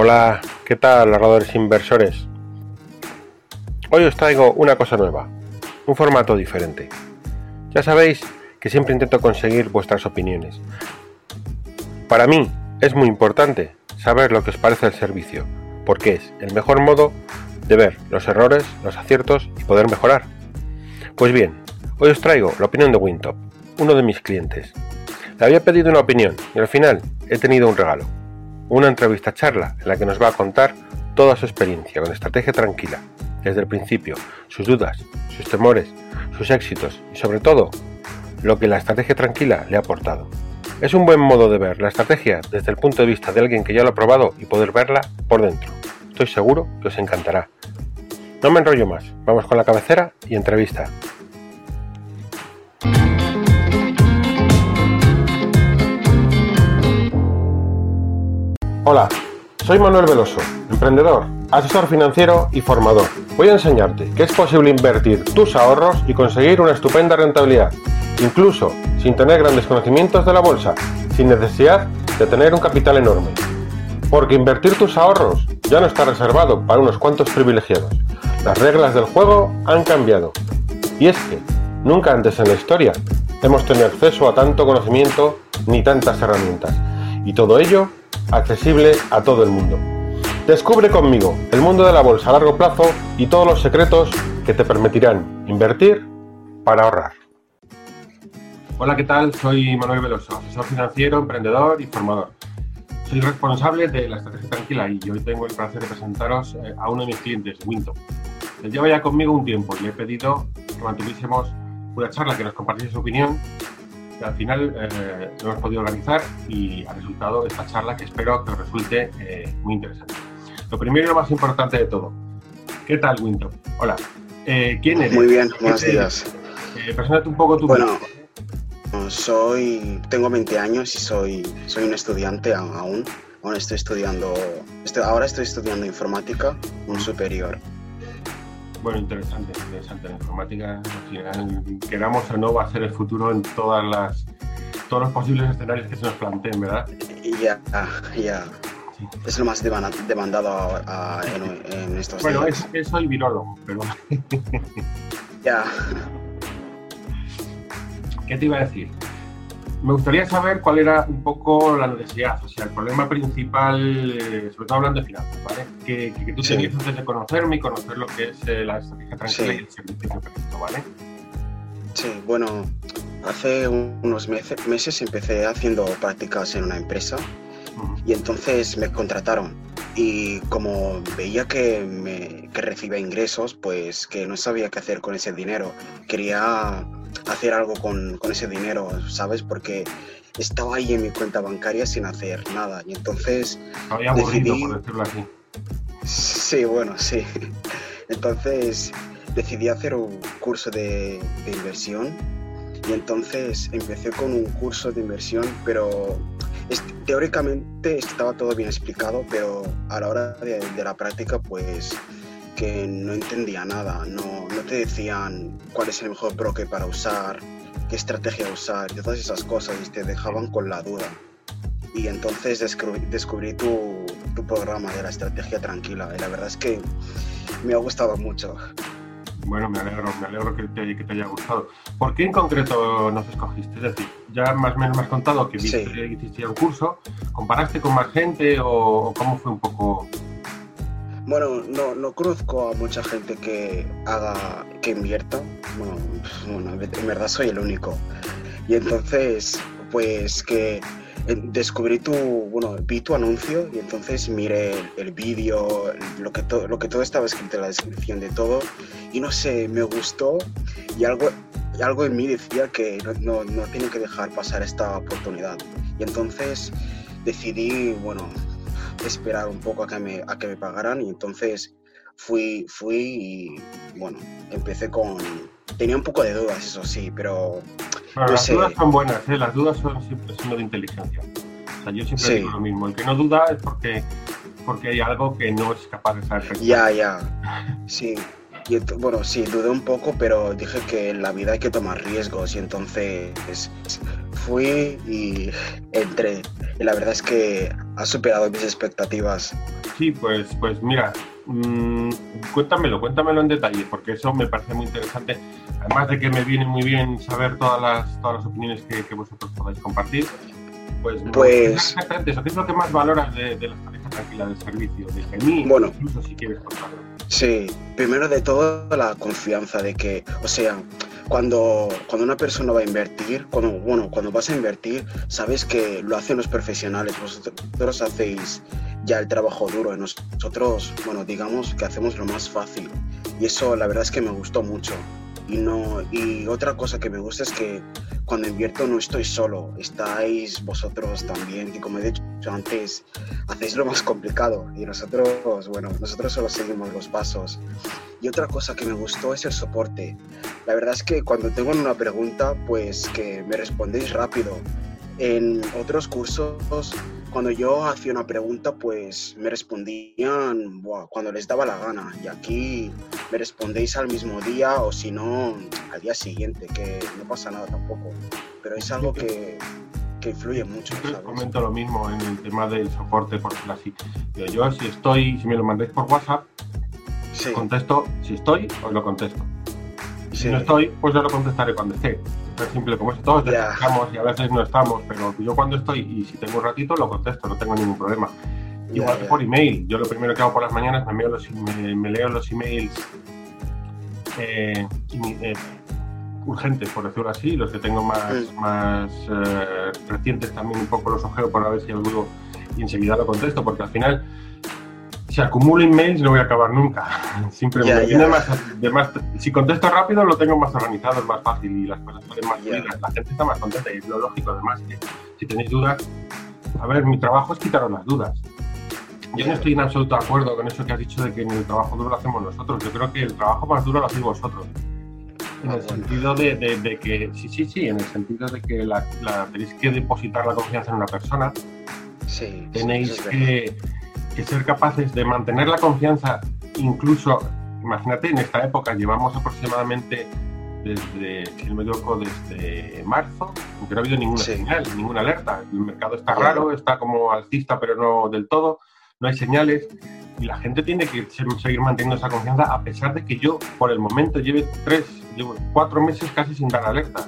Hola, ¿qué tal, ahorradores inversores? Hoy os traigo una cosa nueva, un formato diferente. Ya sabéis que siempre intento conseguir vuestras opiniones. Para mí es muy importante saber lo que os parece el servicio, porque es el mejor modo de ver los errores, los aciertos y poder mejorar. Pues bien, hoy os traigo la opinión de Wintop, uno de mis clientes. Le había pedido una opinión y al final he tenido un regalo. Una entrevista charla en la que nos va a contar toda su experiencia con estrategia tranquila, desde el principio, sus dudas, sus temores, sus éxitos y sobre todo lo que la estrategia tranquila le ha aportado. Es un buen modo de ver la estrategia desde el punto de vista de alguien que ya lo ha probado y poder verla por dentro. Estoy seguro que os encantará. No me enrollo más, vamos con la cabecera y entrevista. Hola, soy Manuel Veloso, emprendedor, asesor financiero y formador. Voy a enseñarte que es posible invertir tus ahorros y conseguir una estupenda rentabilidad, incluso sin tener grandes conocimientos de la bolsa, sin necesidad de tener un capital enorme. Porque invertir tus ahorros ya no está reservado para unos cuantos privilegiados. Las reglas del juego han cambiado. Y es que nunca antes en la historia hemos tenido acceso a tanto conocimiento ni tantas herramientas. Y todo ello accesible a todo el mundo. Descubre conmigo el mundo de la bolsa a largo plazo y todos los secretos que te permitirán invertir para ahorrar. Hola, ¿qué tal? Soy Manuel Veloso, asesor financiero, emprendedor y formador. Soy responsable de la estrategia tranquila y hoy tengo el placer de presentaros eh, a uno de mis clientes, Winto. Él lleva ya conmigo un tiempo y le he pedido que mantuviésemos una charla, que nos compartiese su opinión al final eh, lo hemos podido organizar y ha resultado esta charla que espero que os resulte eh, muy interesante. Lo primero y lo más importante de todo, ¿qué tal, Winto? Hola. Eh, ¿Quién eres? Muy bien, buenos días. preséntate un poco tu Bueno, soy, tengo 20 años y soy, soy un estudiante aún. Aún estoy estudiando, ahora estoy estudiando informática, un superior. Bueno, interesante, interesante. La informática, al final, queramos o no, va a ser el futuro en todas las, todos los posibles escenarios que se nos planteen, ¿verdad? Ya, ya. Es lo más demandado en, en, estos bueno, días. Bueno, es, soy virólogo, pero... ya. ¿Qué te iba a decir? Me gustaría saber cuál era un poco la necesidad, o sea, el problema principal, eh, sobre todo hablando de finanzas, ¿vale? Que, tú tenías antes de conocerme y conocer lo que es eh, la estrategia tranquila y el servicio presto, ¿vale? Sí, bueno, hace unos meses empecé haciendo prácticas en una empresa y entonces me contrataron y como veía que, me, que recibía ingresos, pues que no sabía qué hacer con ese dinero, quería hacer algo con, con, ese dinero, ¿sabes? Porque estaba ahí en mi cuenta bancaria sin hacer nada. Y entonces. Había decidí... por decirlo así. Sí, bueno, sí. Entonces decidí hacer un curso de, de, inversión. Y entonces empecé con un curso de inversión, pero teóricamente estaba todo bien explicado, pero a la hora de, de la práctica, pues que no entendía nada, no, no, te decían cuál es el mejor broker para usar, qué estrategia usar, y todas esas cosas, y te dejaban con la duda. Y entonces descubrí, descubrí tu, tu, programa de la estrategia tranquila, y la verdad es que me ha gustado mucho. Bueno, me alegro, me alegro que te, que te haya gustado. ¿Por qué en concreto nos escogiste? Es decir, ya más o menos me has contado que viste, sí. hiciste un curso, ¿comparaste con más gente o cómo fue un poco bueno, no, no conozco a mucha gente que haga, que invierta. Bueno, en verdad soy el único. Y entonces, pues que descubrí tu, bueno, vi tu anuncio y entonces miré el, vídeo, lo que, todo, lo que todo estaba escrito en la descripción de todo y no sé, me gustó y algo, algo en mí decía que no, no, no tengo que dejar pasar esta oportunidad. Y entonces decidí, bueno, esperar un poco a que me, a que me pagaran y entonces fui, fui y bueno, empecé con... Tenía un poco de dudas, eso sí, pero... las dudas son buenas, ¿eh? las dudas son siempre signo de inteligencia. O sea, yo siempre digo lo mismo, el que no duda es porque, porque hay algo que no es capaz de saber. Ya, ya, sí. Y, bueno, sí, dudé un poco, pero dije que en la vida hay que tomar riesgos y entonces fui y entré. Y la verdad es que ha superado mis expectativas. Sí, pues, pues mira, mmm, cuéntamelo, cuéntamelo en detalle, porque eso me parece muy interesante. Además de que me viene muy bien saber todas las, todas las opiniones que, que vosotros podáis compartir. Pues, pues... exactamente eso. ¿Qué es lo que más valoras de, de las tarifas tranquila del servicio? De mí, bueno, incluso si quieres contarlo. Sí, primero de todo la confianza de que, o sea, cuando, cuando una persona va a invertir, cuando, bueno, cuando vas a invertir, sabes que lo hacen los profesionales, vosotros hacéis ya el trabajo duro nosotros, bueno, digamos que hacemos lo más fácil. Y eso la verdad es que me gustó mucho. Y, no, y otra cosa que me gusta es que cuando invierto no estoy solo, estáis vosotros también, que como he dicho antes, hacéis lo más complicado y nosotros, bueno, nosotros solo seguimos los pasos. Y otra cosa que me gustó es el soporte. La verdad es que cuando tengo una pregunta, pues que me respondéis rápido. En otros cursos cuando yo hacía una pregunta, pues me respondían cuando les daba la gana. Y aquí me respondéis al mismo día o si no, al día siguiente, que no pasa nada tampoco. Pero es algo que, que influye mucho. ¿sabes? Comento lo mismo en el tema del soporte, por así. Yo, si estoy, si me lo mandáis por WhatsApp, sí. contesto, si estoy, os lo contesto. Si sí. no estoy, pues yo lo contestaré cuando esté tan simple como eso. Todos yeah. y a veces no estamos, pero yo cuando estoy y si tengo un ratito lo contesto, no tengo ningún problema. Igual yeah. por email. Yo lo primero que hago por las mañanas me, leo los, me, me leo los emails eh, eh, urgentes, por decirlo así, los que tengo más, más eh, recientes también un poco los ojeo para ver si alguno y enseguida lo contesto, porque al final si acumulo emails no voy a acabar nunca. Siempre yeah, me viene más, de más, Si contesto rápido lo tengo más organizado, es más fácil y las cosas salen más fluidas. La gente está más contenta y es lo lógico. Además, que si tenéis dudas, a ver, mi trabajo es quitaros las dudas. Yo no estoy en absoluto de acuerdo con eso que has dicho de que el trabajo duro lo hacemos nosotros. Yo creo que el trabajo más duro lo hacéis vosotros. En el sentido de, de, de, que, sí, sí, sí, en el sentido de que la, la, tenéis que depositar la confianza en una persona. Sí, tenéis sí, que que ser capaces de mantener la confianza, incluso, imagínate, en esta época llevamos aproximadamente desde, si no me equivoco, desde marzo, que no ha habido ninguna sí. señal, ninguna alerta. El mercado está raro, está como alcista, pero no del todo, no hay señales. Y la gente tiene que seguir manteniendo esa confianza, a pesar de que yo, por el momento, lleve tres, llevo cuatro meses casi sin dar alerta.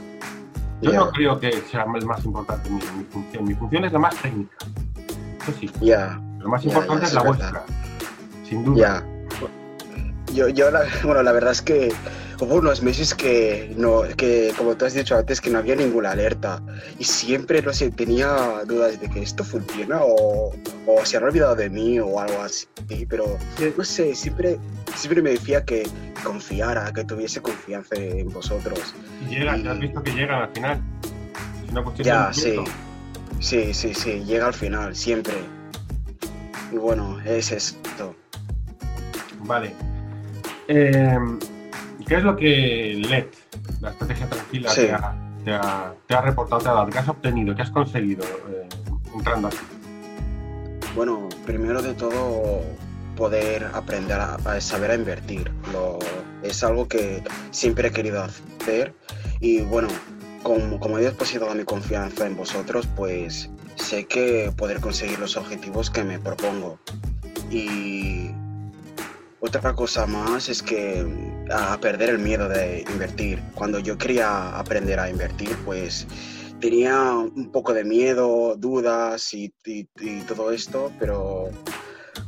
Yo yeah. no creo que sea el más importante mi, mi, función. Mi función es la más técnica. Eso sí. Yeah. Lo más importante ya, ya, es la vuestra, sin duda. Ya. Yo, yo la, bueno, la verdad es que hubo unos meses que, no, que, como tú has dicho antes, que no había ninguna alerta. Y siempre, no sé, tenía dudas de que esto funciona o, o se han olvidado de mí o algo así. Pero, no sé, siempre, siempre me decía que confiara, que tuviese confianza en vosotros. Y llegan, y... has visto que llegan al final. Es una cuestión ya, sí. Sí, sí, sí, llega al final, siempre. Y bueno, es esto. Vale. Eh, ¿Qué es lo que LED, la estrategia tranquila, sí. te, ha, te, ha, te, ha, reportado, te ha dado? ¿Qué has obtenido? ¿Qué has conseguido eh, entrando aquí? Bueno, primero de todo, poder aprender a, a saber a invertir. Lo, es algo que siempre he querido hacer. Y bueno, como, como he depositado mi confianza en vosotros, pues sé que poder conseguir los objetivos que me propongo. Y otra cosa más es que a perder el miedo de invertir. Cuando yo quería aprender a invertir, pues tenía un poco de miedo, dudas y todo esto, pero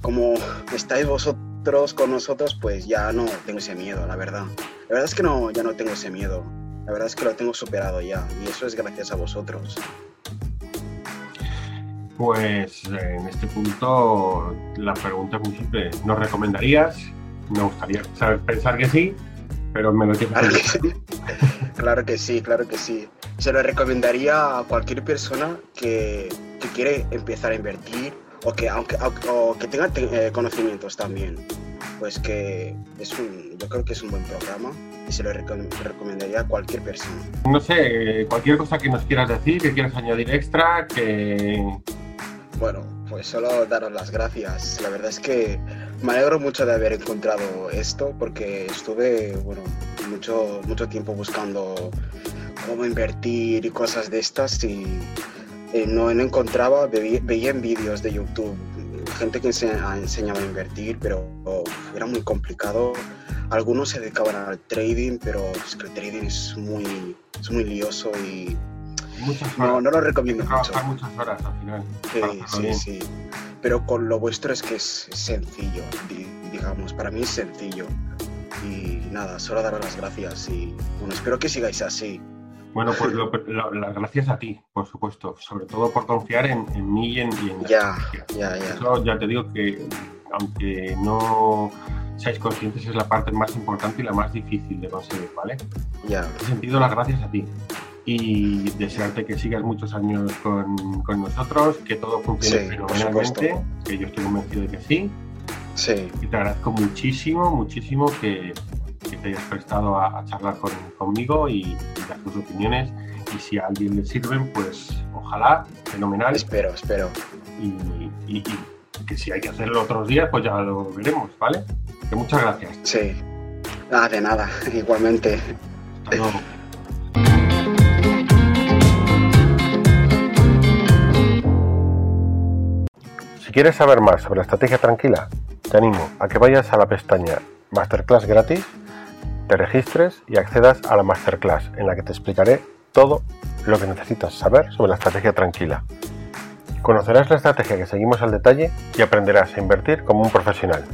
como estáis vosotros con nosotros, pues ya no tengo ese miedo, la verdad. La verdad es que no, ya no tengo ese miedo. La verdad es que lo tengo superado ya y eso es gracias a vosotros. Pues en este punto la pregunta es muy simple. ¿Nos recomendarías? Me gustaría saber, pensar que sí, pero me lo tienes claro que sí. claro que sí, claro que sí. Se lo recomendaría a cualquier persona que, que quiere empezar a invertir o que, aunque, o que tenga eh, conocimientos también. Pues que es un, yo creo que es un buen programa y se lo recomendaría a cualquier persona. No sé, cualquier cosa que nos quieras decir, que quieras añadir extra, que... Bueno, pues solo daros las gracias. La verdad es que me alegro mucho de haber encontrado esto porque estuve, bueno, mucho, mucho tiempo buscando cómo invertir y cosas de estas y eh, no, no encontraba, veía, en vídeos de YouTube gente que enseñaba a invertir, pero era muy complicado. Algunos se dedicaban al trading, pero el trading es muy, es muy lioso y no, no lo recomiendo mucho. muchas horas al final. Sí, sí, sí. Pero con lo vuestro es que es sencillo, digamos, para mí es sencillo. Y nada, solo daros las gracias y bueno, espero que sigáis así. Bueno, pues las gracias a ti, por supuesto, sobre todo por confiar en, mí y en, y ya, ya, ya. Eso ya te digo que, aunque no seáis conscientes, es la parte más importante y la más difícil de conseguir, ¿vale? Ya. En ese sentido, las gracias a ti. Y desearte que sigas muchos años con, nosotros, que todo funcione fenomenalmente, que yo estoy convencido de que sí. Sí. Y te agradezco muchísimo, muchísimo que, que te hayas prestado a, charlar conmigo y, dar tus opiniones. Y si a alguien le sirven, pues ojalá, fenomenal. Espero, espero. Y, que si hay que hacerlo otros días, pues ya lo veremos, ¿vale? Que muchas gracias. Sí. Nada, de nada, igualmente. Hasta luego. Si quieres saber más sobre la estrategia tranquila, te animo a que vayas a la pestaña Masterclass gratis te registres y accedas a la masterclass en la que te explicaré todo lo que necesitas saber sobre la estrategia tranquila. Conocerás la estrategia que seguimos al detalle y aprenderás a invertir como un profesional.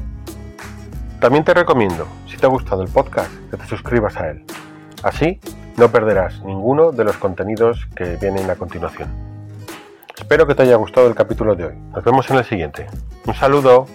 También te recomiendo, si te ha gustado el podcast, que te suscribas a él. Así no perderás ninguno de los contenidos que vienen a continuación. Espero que te haya gustado el capítulo de hoy. Nos vemos en el siguiente. Un saludo.